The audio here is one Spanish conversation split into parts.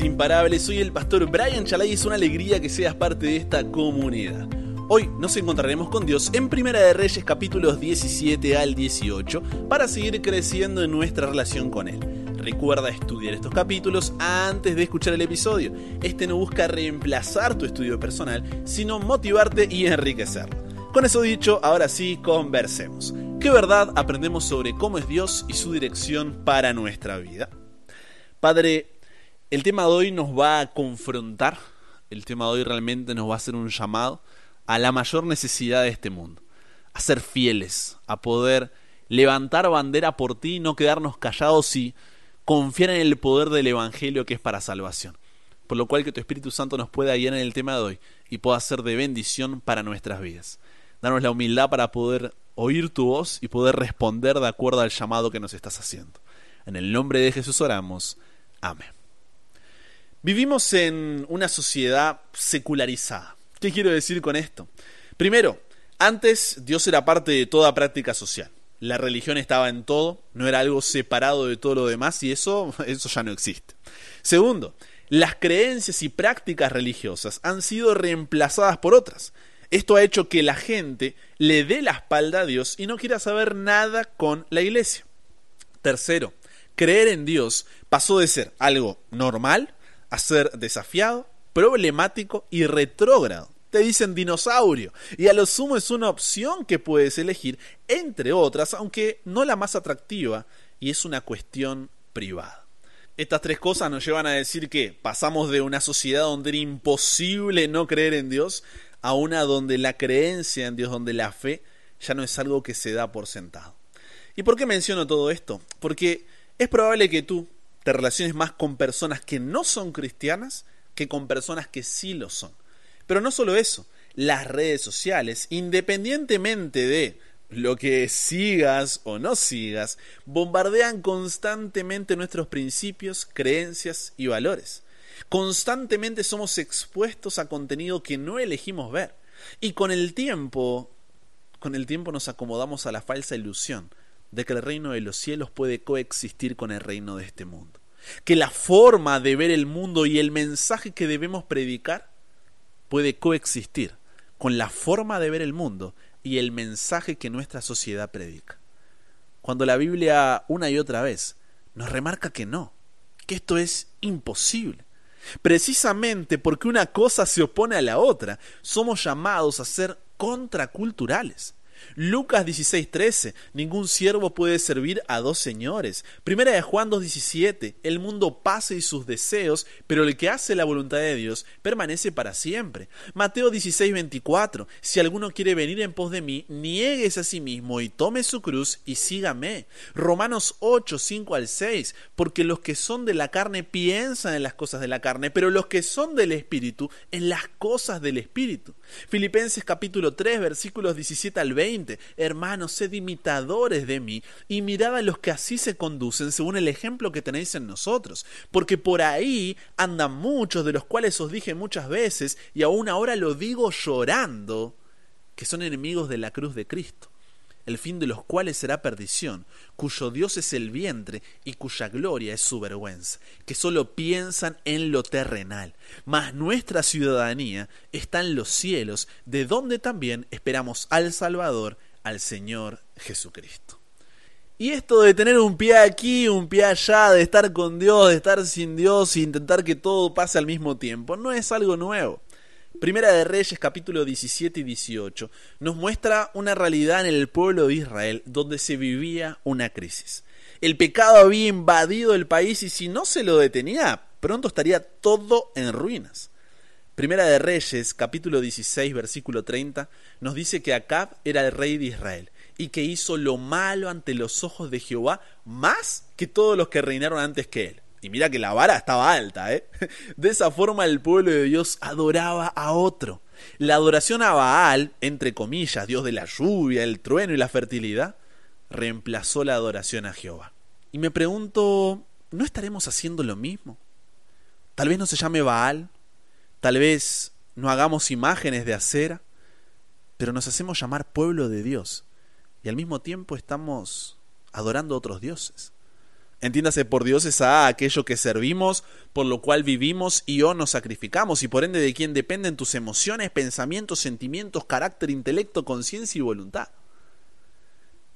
Imparables. Soy el pastor Brian Chalay y es una alegría que seas parte de esta comunidad. Hoy nos encontraremos con Dios en Primera de Reyes capítulos 17 al 18 para seguir creciendo en nuestra relación con Él. Recuerda estudiar estos capítulos antes de escuchar el episodio. Este no busca reemplazar tu estudio personal, sino motivarte y enriquecerlo. Con eso dicho, ahora sí, conversemos. ¿Qué verdad aprendemos sobre cómo es Dios y su dirección para nuestra vida? Padre, el tema de hoy nos va a confrontar, el tema de hoy realmente nos va a hacer un llamado a la mayor necesidad de este mundo, a ser fieles, a poder levantar bandera por ti no quedarnos callados y confiar en el poder del Evangelio que es para salvación. Por lo cual que tu Espíritu Santo nos pueda guiar en el tema de hoy y pueda ser de bendición para nuestras vidas. Danos la humildad para poder oír tu voz y poder responder de acuerdo al llamado que nos estás haciendo. En el nombre de Jesús oramos. Amén. Vivimos en una sociedad secularizada. ¿Qué quiero decir con esto? Primero, antes Dios era parte de toda práctica social. La religión estaba en todo, no era algo separado de todo lo demás y eso, eso ya no existe. Segundo, las creencias y prácticas religiosas han sido reemplazadas por otras. Esto ha hecho que la gente le dé la espalda a Dios y no quiera saber nada con la iglesia. Tercero, creer en Dios pasó de ser algo normal a ser desafiado, problemático y retrógrado. Te dicen dinosaurio y a lo sumo es una opción que puedes elegir entre otras, aunque no la más atractiva y es una cuestión privada. Estas tres cosas nos llevan a decir que pasamos de una sociedad donde era imposible no creer en Dios a una donde la creencia en Dios, donde la fe ya no es algo que se da por sentado. ¿Y por qué menciono todo esto? Porque es probable que tú te relaciones más con personas que no son cristianas que con personas que sí lo son. Pero no solo eso, las redes sociales, independientemente de lo que sigas o no sigas, bombardean constantemente nuestros principios, creencias y valores. Constantemente somos expuestos a contenido que no elegimos ver. Y con el tiempo, con el tiempo nos acomodamos a la falsa ilusión de que el reino de los cielos puede coexistir con el reino de este mundo. Que la forma de ver el mundo y el mensaje que debemos predicar puede coexistir con la forma de ver el mundo y el mensaje que nuestra sociedad predica. Cuando la Biblia una y otra vez nos remarca que no, que esto es imposible. Precisamente porque una cosa se opone a la otra, somos llamados a ser contraculturales. Lucas 16:13, ningún siervo puede servir a dos señores. Primera de Juan 2:17, el mundo pasa y sus deseos, pero el que hace la voluntad de Dios permanece para siempre. Mateo 16:24, si alguno quiere venir en pos de mí, niegues a sí mismo y tome su cruz y sígame. Romanos 8:5 al 6, porque los que son de la carne piensan en las cosas de la carne, pero los que son del espíritu en las cosas del espíritu. Filipenses capítulo 3 versículos 17 al 20 Hermanos, sed imitadores de mí y mirad a los que así se conducen según el ejemplo que tenéis en nosotros. Porque por ahí andan muchos de los cuales os dije muchas veces y aún ahora lo digo llorando, que son enemigos de la cruz de Cristo el fin de los cuales será perdición, cuyo Dios es el vientre y cuya gloria es su vergüenza, que sólo piensan en lo terrenal. Mas nuestra ciudadanía está en los cielos, de donde también esperamos al Salvador, al Señor Jesucristo. Y esto de tener un pie aquí, un pie allá, de estar con Dios, de estar sin Dios e intentar que todo pase al mismo tiempo, no es algo nuevo. Primera de Reyes capítulo 17 y 18 nos muestra una realidad en el pueblo de Israel donde se vivía una crisis. El pecado había invadido el país y si no se lo detenía, pronto estaría todo en ruinas. Primera de Reyes capítulo 16 versículo 30 nos dice que Acab era el rey de Israel y que hizo lo malo ante los ojos de Jehová más que todos los que reinaron antes que él. Y mira que la vara estaba alta, ¿eh? De esa forma el pueblo de Dios adoraba a otro. La adoración a Baal, entre comillas, Dios de la lluvia, el trueno y la fertilidad, reemplazó la adoración a Jehová. Y me pregunto, ¿no estaremos haciendo lo mismo? Tal vez no se llame Baal, tal vez no hagamos imágenes de acera, pero nos hacemos llamar pueblo de Dios y al mismo tiempo estamos adorando a otros dioses. Entiéndase por Dios es a aquello que servimos, por lo cual vivimos y o nos sacrificamos, y por ende de quien dependen tus emociones, pensamientos, sentimientos, carácter, intelecto, conciencia y voluntad.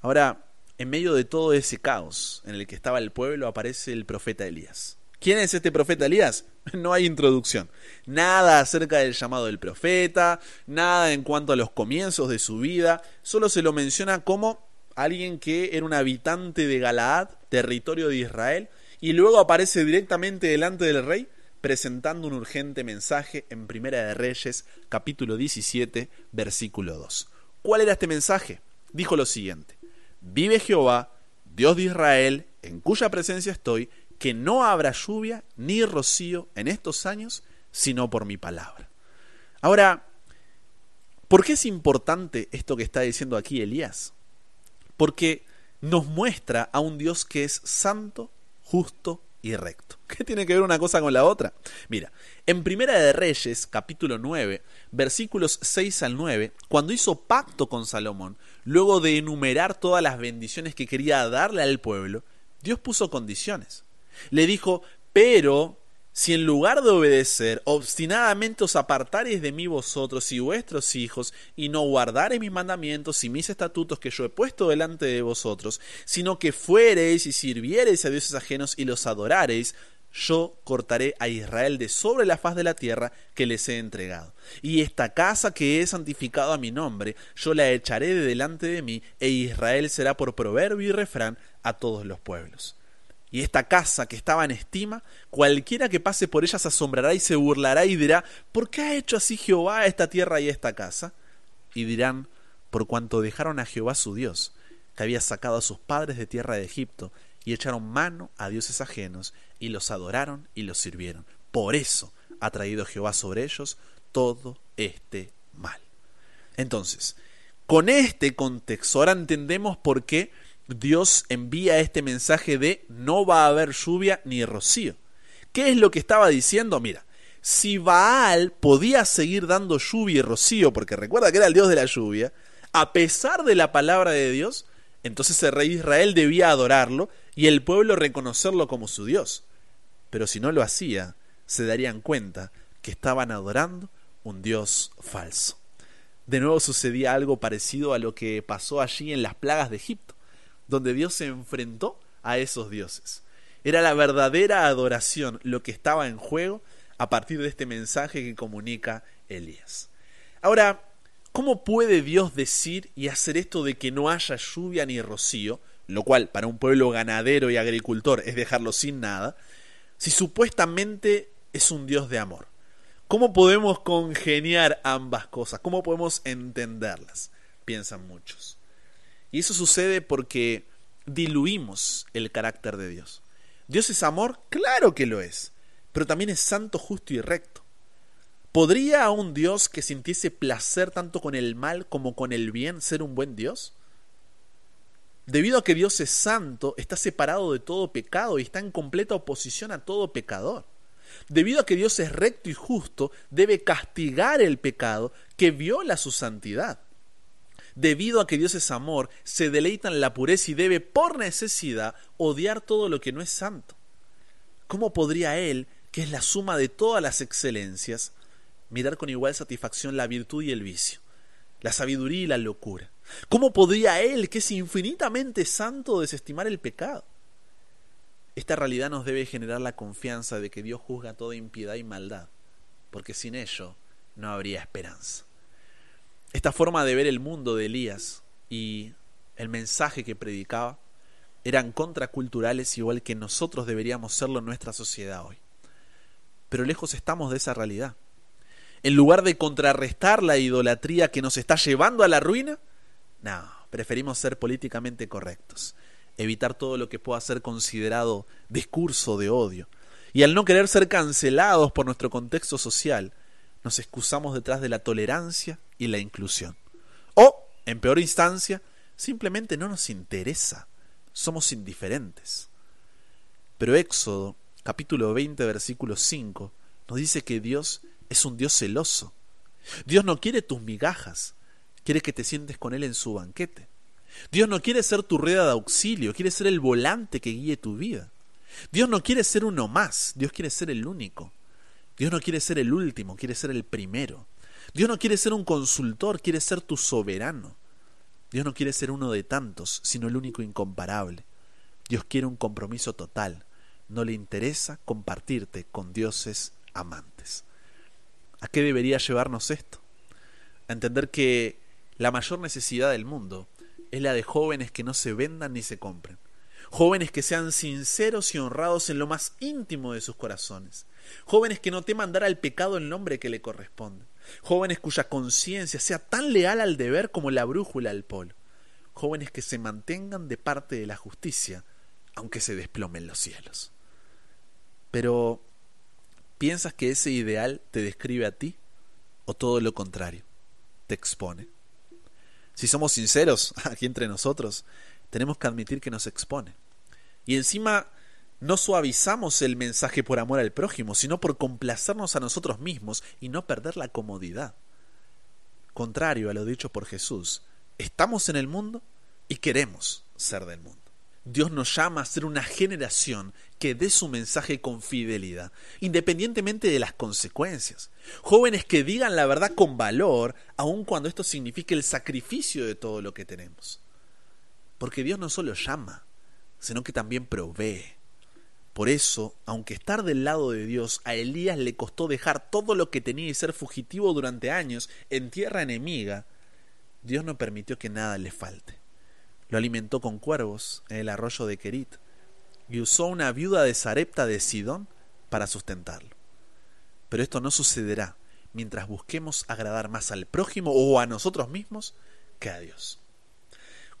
Ahora, en medio de todo ese caos en el que estaba el pueblo, aparece el profeta Elías. ¿Quién es este profeta Elías? No hay introducción. Nada acerca del llamado del profeta, nada en cuanto a los comienzos de su vida, solo se lo menciona como alguien que era un habitante de Galaad, territorio de Israel, y luego aparece directamente delante del rey presentando un urgente mensaje en Primera de Reyes, capítulo 17, versículo 2. ¿Cuál era este mensaje? Dijo lo siguiente: Vive Jehová, Dios de Israel, en cuya presencia estoy, que no habrá lluvia ni rocío en estos años, sino por mi palabra. Ahora, ¿por qué es importante esto que está diciendo aquí Elías? Porque nos muestra a un Dios que es santo, justo y recto. ¿Qué tiene que ver una cosa con la otra? Mira, en Primera de Reyes, capítulo 9, versículos 6 al 9, cuando hizo pacto con Salomón, luego de enumerar todas las bendiciones que quería darle al pueblo, Dios puso condiciones. Le dijo, pero si en lugar de obedecer, obstinadamente os apartareis de mí vosotros y vuestros hijos, y no guardareis mis mandamientos y mis estatutos que yo he puesto delante de vosotros, sino que fuereis y sirviereis a dioses ajenos y los adorareis, yo cortaré a Israel de sobre la faz de la tierra que les he entregado. Y esta casa que he santificado a mi nombre, yo la echaré de delante de mí, e Israel será por proverbio y refrán a todos los pueblos. Y esta casa que estaba en estima, cualquiera que pase por ella se asombrará y se burlará y dirá, ¿por qué ha hecho así Jehová esta tierra y esta casa? Y dirán, por cuanto dejaron a Jehová su Dios, que había sacado a sus padres de tierra de Egipto, y echaron mano a dioses ajenos, y los adoraron y los sirvieron. Por eso ha traído Jehová sobre ellos todo este mal. Entonces, con este contexto, ahora entendemos por qué Dios envía este mensaje de no va a haber lluvia ni rocío. ¿Qué es lo que estaba diciendo? Mira, si Baal podía seguir dando lluvia y rocío, porque recuerda que era el Dios de la lluvia, a pesar de la palabra de Dios, entonces el rey Israel debía adorarlo y el pueblo reconocerlo como su Dios. Pero si no lo hacía, se darían cuenta que estaban adorando un Dios falso. De nuevo sucedía algo parecido a lo que pasó allí en las plagas de Egipto donde Dios se enfrentó a esos dioses. Era la verdadera adoración lo que estaba en juego a partir de este mensaje que comunica Elías. Ahora, ¿cómo puede Dios decir y hacer esto de que no haya lluvia ni rocío, lo cual para un pueblo ganadero y agricultor es dejarlo sin nada, si supuestamente es un Dios de amor? ¿Cómo podemos congeniar ambas cosas? ¿Cómo podemos entenderlas? Piensan muchos. Y eso sucede porque diluimos el carácter de Dios. ¿Dios es amor? Claro que lo es, pero también es santo, justo y recto. ¿Podría un Dios que sintiese placer tanto con el mal como con el bien ser un buen Dios? Debido a que Dios es santo, está separado de todo pecado y está en completa oposición a todo pecador. Debido a que Dios es recto y justo, debe castigar el pecado que viola su santidad debido a que Dios es amor, se deleita en la pureza y debe por necesidad odiar todo lo que no es santo. ¿Cómo podría Él, que es la suma de todas las excelencias, mirar con igual satisfacción la virtud y el vicio, la sabiduría y la locura? ¿Cómo podría Él, que es infinitamente santo, desestimar el pecado? Esta realidad nos debe generar la confianza de que Dios juzga toda impiedad y maldad, porque sin ello no habría esperanza. Esta forma de ver el mundo de Elías y el mensaje que predicaba eran contraculturales igual que nosotros deberíamos serlo en nuestra sociedad hoy. Pero lejos estamos de esa realidad. En lugar de contrarrestar la idolatría que nos está llevando a la ruina, no, preferimos ser políticamente correctos, evitar todo lo que pueda ser considerado discurso de odio. Y al no querer ser cancelados por nuestro contexto social, nos excusamos detrás de la tolerancia y la inclusión. O, en peor instancia, simplemente no nos interesa, somos indiferentes. Pero Éxodo, capítulo 20, versículo 5, nos dice que Dios es un Dios celoso. Dios no quiere tus migajas, quiere que te sientes con Él en su banquete. Dios no quiere ser tu rueda de auxilio, quiere ser el volante que guíe tu vida. Dios no quiere ser uno más, Dios quiere ser el único. Dios no quiere ser el último, quiere ser el primero. Dios no quiere ser un consultor, quiere ser tu soberano. Dios no quiere ser uno de tantos, sino el único incomparable. Dios quiere un compromiso total. No le interesa compartirte con dioses amantes. ¿A qué debería llevarnos esto? A entender que la mayor necesidad del mundo es la de jóvenes que no se vendan ni se compren. Jóvenes que sean sinceros y honrados en lo más íntimo de sus corazones. Jóvenes que no teman dar al pecado el nombre que le corresponde. Jóvenes cuya conciencia sea tan leal al deber como la brújula al polo. Jóvenes que se mantengan de parte de la justicia, aunque se desplomen los cielos. Pero, ¿piensas que ese ideal te describe a ti? ¿O todo lo contrario? Te expone. Si somos sinceros, aquí entre nosotros, tenemos que admitir que nos expone. Y encima no suavizamos el mensaje por amor al prójimo, sino por complacernos a nosotros mismos y no perder la comodidad. Contrario a lo dicho por Jesús, estamos en el mundo y queremos ser del mundo. Dios nos llama a ser una generación que dé su mensaje con fidelidad, independientemente de las consecuencias. Jóvenes que digan la verdad con valor, aun cuando esto signifique el sacrificio de todo lo que tenemos. Porque Dios no solo llama, sino que también provee. Por eso, aunque estar del lado de Dios a Elías le costó dejar todo lo que tenía y ser fugitivo durante años en tierra enemiga, Dios no permitió que nada le falte. Lo alimentó con cuervos en el arroyo de Kerit y usó una viuda de Sarepta de Sidón para sustentarlo. Pero esto no sucederá mientras busquemos agradar más al prójimo o a nosotros mismos que a Dios.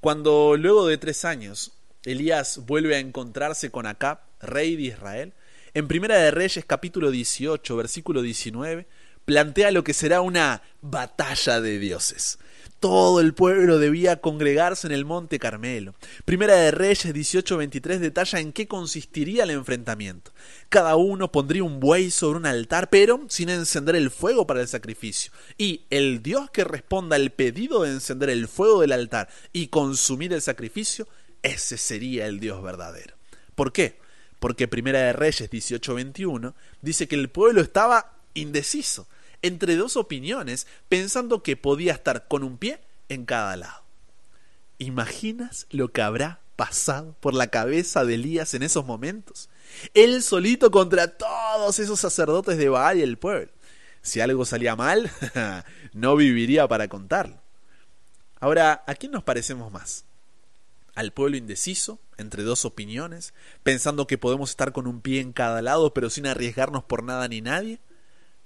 Cuando luego de tres años Elías vuelve a encontrarse con Acab, rey de Israel, en Primera de Reyes capítulo 18, versículo 19, plantea lo que será una batalla de dioses. Todo el pueblo debía congregarse en el monte Carmelo. Primera de Reyes 18:23 detalla en qué consistiría el enfrentamiento. Cada uno pondría un buey sobre un altar, pero sin encender el fuego para el sacrificio. Y el Dios que responda al pedido de encender el fuego del altar y consumir el sacrificio, ese sería el Dios verdadero. ¿Por qué? Porque Primera de Reyes 18:21 dice que el pueblo estaba indeciso entre dos opiniones, pensando que podía estar con un pie en cada lado. ¿Imaginas lo que habrá pasado por la cabeza de Elías en esos momentos? Él solito contra todos esos sacerdotes de Baal y el pueblo. Si algo salía mal, no viviría para contarlo. Ahora, ¿a quién nos parecemos más? ¿Al pueblo indeciso, entre dos opiniones, pensando que podemos estar con un pie en cada lado pero sin arriesgarnos por nada ni nadie?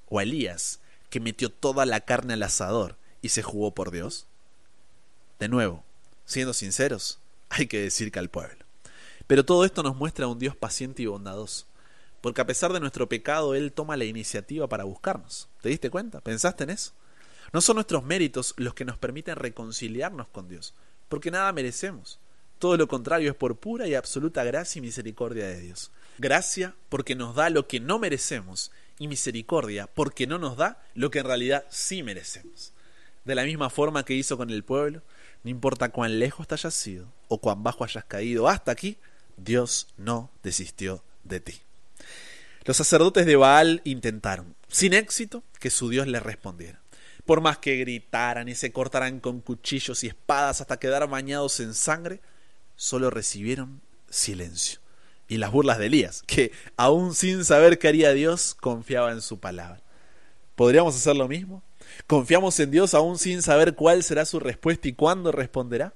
¿O a Elías, que metió toda la carne al asador y se jugó por Dios? De nuevo, siendo sinceros, hay que decir que al pueblo. Pero todo esto nos muestra a un Dios paciente y bondadoso, porque a pesar de nuestro pecado, Él toma la iniciativa para buscarnos. ¿Te diste cuenta? ¿Pensaste en eso? No son nuestros méritos los que nos permiten reconciliarnos con Dios, porque nada merecemos. Todo lo contrario es por pura y absoluta gracia y misericordia de Dios. Gracia porque nos da lo que no merecemos y misericordia, porque no nos da lo que en realidad sí merecemos. De la misma forma que hizo con el pueblo, no importa cuán lejos te hayas sido o cuán bajo hayas caído, hasta aquí, Dios no desistió de ti. Los sacerdotes de Baal intentaron, sin éxito, que su Dios les respondiera. Por más que gritaran y se cortaran con cuchillos y espadas hasta quedar bañados en sangre, solo recibieron silencio y las burlas de Elías, que aún sin saber qué haría Dios, confiaba en su palabra. ¿Podríamos hacer lo mismo? ¿Confiamos en Dios aún sin saber cuál será su respuesta y cuándo responderá?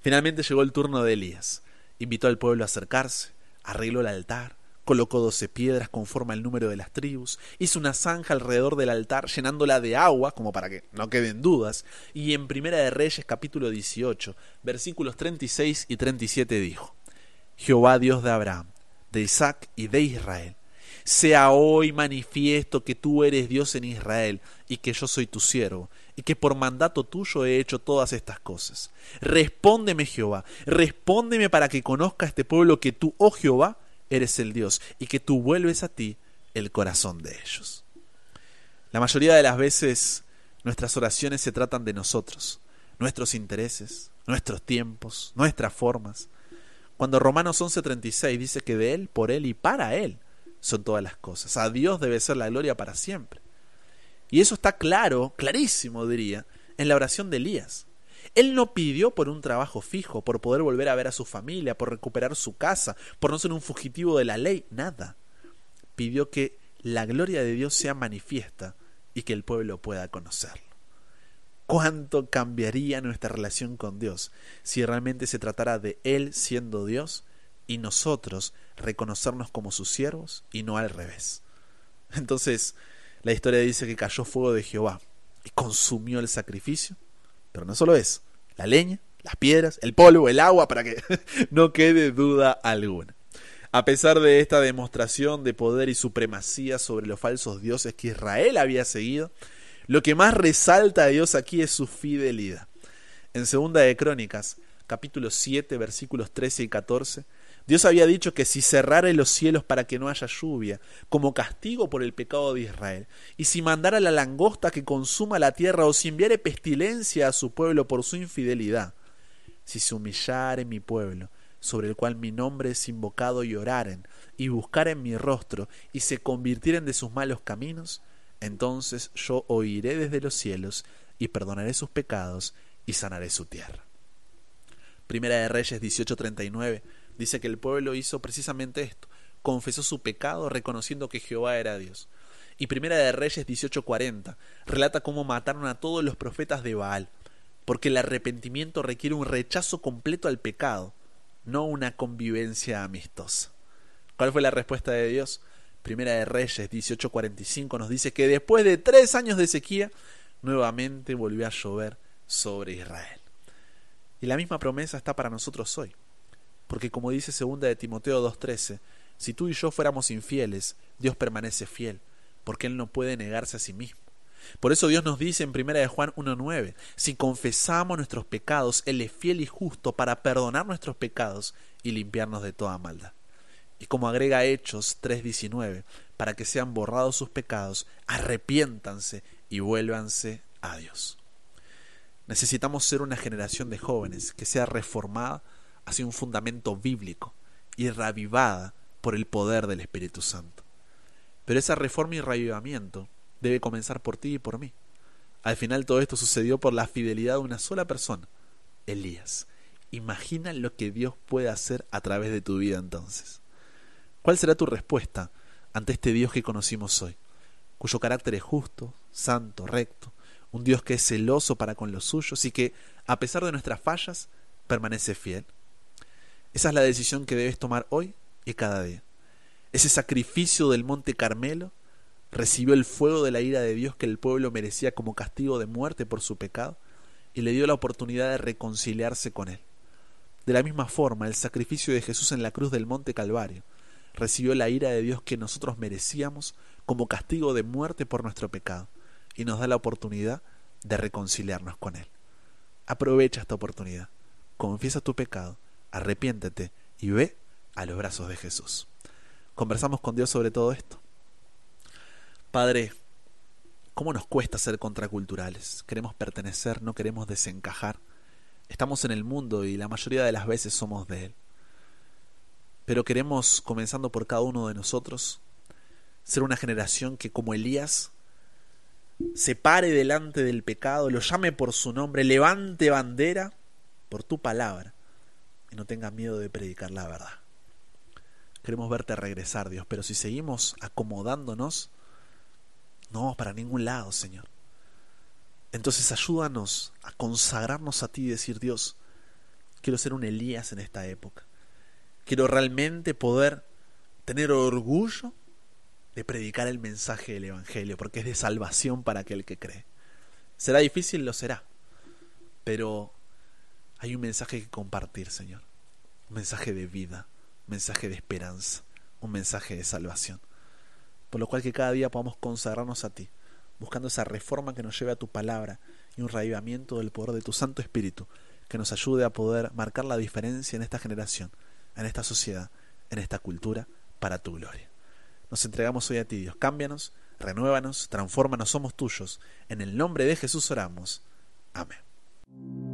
Finalmente llegó el turno de Elías. Invitó al pueblo a acercarse, arregló el altar, colocó doce piedras conforme al número de las tribus, hizo una zanja alrededor del altar llenándola de agua, como para que no queden dudas, y en Primera de Reyes capítulo 18, versículos 36 y 37 dijo, Jehová Dios de Abraham, de Isaac y de Israel, sea hoy manifiesto que tú eres Dios en Israel y que yo soy tu siervo, y que por mandato tuyo he hecho todas estas cosas. Respóndeme Jehová, respóndeme para que conozca este pueblo que tú, oh Jehová, eres el Dios, y que tú vuelves a ti el corazón de ellos. La mayoría de las veces nuestras oraciones se tratan de nosotros, nuestros intereses, nuestros tiempos, nuestras formas, Cuando Romanos 11:36 dice que de Él, por Él y para Él son todas las cosas. A Dios debe ser la gloria para siempre. Y eso está claro, clarísimo diría, en la oración de Elías. Él no pidió por un trabajo fijo, por poder volver a ver a su familia, por recuperar su casa, por no ser un fugitivo de la ley, nada. Pidió que la gloria de Dios sea manifiesta y que el pueblo pueda conocerlo. ¿Cuánto cambiaría nuestra relación con Dios si realmente se tratara de Él siendo Dios y nosotros reconocernos como sus siervos y no al revés? Entonces, la historia dice que cayó fuego de Jehová y consumió el sacrificio, pero no solo eso, la leña, las piedras, el polvo, el agua, para que no quede duda alguna. A pesar de esta demostración de poder y supremacía sobre los falsos dioses que Israel había seguido, lo que más resalta a Dios aquí es su fidelidad. En Segunda de Crónicas, capítulo 7, versículos 13 y 14, Dios había dicho que si cerrara los cielos para que no haya lluvia, como castigo por el pecado de Israel, y si mandara la langosta que consuma la tierra, o si enviare pestilencia a su pueblo por su infidelidad, si se humillare mi pueblo, sobre el cual mi nombre es invocado y oraren, y buscaren mi rostro, y se convirtieren de sus malos caminos, entonces yo oiré desde los cielos y perdonaré sus pecados y sanaré su tierra. Primera de Reyes 18:39 dice que el pueblo hizo precisamente esto, confesó su pecado reconociendo que Jehová era Dios. Y Primera de Reyes 18:40 relata cómo mataron a todos los profetas de Baal, porque el arrepentimiento requiere un rechazo completo al pecado, no una convivencia amistosa. ¿Cuál fue la respuesta de Dios? Primera de Reyes 18:45 nos dice que después de tres años de sequía, nuevamente volvió a llover sobre Israel. Y la misma promesa está para nosotros hoy. Porque como dice segunda de Timoteo 2:13, si tú y yo fuéramos infieles, Dios permanece fiel, porque él no puede negarse a sí mismo. Por eso Dios nos dice en primera de Juan 1:9, si confesamos nuestros pecados, él es fiel y justo para perdonar nuestros pecados y limpiarnos de toda maldad. Y como agrega Hechos 3:19, para que sean borrados sus pecados, arrepiéntanse y vuélvanse a Dios. Necesitamos ser una generación de jóvenes que sea reformada hacia un fundamento bíblico y revivada por el poder del Espíritu Santo. Pero esa reforma y revivamiento debe comenzar por ti y por mí. Al final todo esto sucedió por la fidelidad de una sola persona, Elías. Imagina lo que Dios puede hacer a través de tu vida entonces. ¿Cuál será tu respuesta ante este Dios que conocimos hoy, cuyo carácter es justo, santo, recto, un Dios que es celoso para con los suyos y que, a pesar de nuestras fallas, permanece fiel? Esa es la decisión que debes tomar hoy y cada día. Ese sacrificio del monte Carmelo recibió el fuego de la ira de Dios que el pueblo merecía como castigo de muerte por su pecado y le dio la oportunidad de reconciliarse con él. De la misma forma, el sacrificio de Jesús en la cruz del monte Calvario recibió la ira de Dios que nosotros merecíamos como castigo de muerte por nuestro pecado y nos da la oportunidad de reconciliarnos con Él. Aprovecha esta oportunidad, confiesa tu pecado, arrepiéntete y ve a los brazos de Jesús. Conversamos con Dios sobre todo esto. Padre, ¿cómo nos cuesta ser contraculturales? Queremos pertenecer, no queremos desencajar. Estamos en el mundo y la mayoría de las veces somos de Él. Pero queremos, comenzando por cada uno de nosotros, ser una generación que como Elías se pare delante del pecado, lo llame por su nombre, levante bandera por tu palabra no tenga miedo de predicar la verdad. Queremos verte regresar, Dios, pero si seguimos acomodándonos, no para ningún lado, Señor. Entonces ayúdanos a consagrarnos a ti y decir, Dios, quiero ser un Elías en esta época. Quiero realmente poder tener orgullo de predicar el mensaje del Evangelio, porque es de salvación para aquel que cree. ¿Será difícil? Lo será. Pero hay un mensaje que compartir, Señor. Un mensaje de vida, un mensaje de esperanza, un mensaje de salvación. Por lo cual que cada día podamos consagrarnos a ti, buscando esa reforma que nos lleve a tu palabra y un reavivamiento del poder de tu Santo Espíritu, que nos ayude a poder marcar la diferencia en esta generación en esta sociedad, en esta cultura, para tu gloria. Nos entregamos hoy a ti, Dios. Cámbianos, renuévanos, transfórmanos, somos tuyos. En el nombre de Jesús oramos. Amén.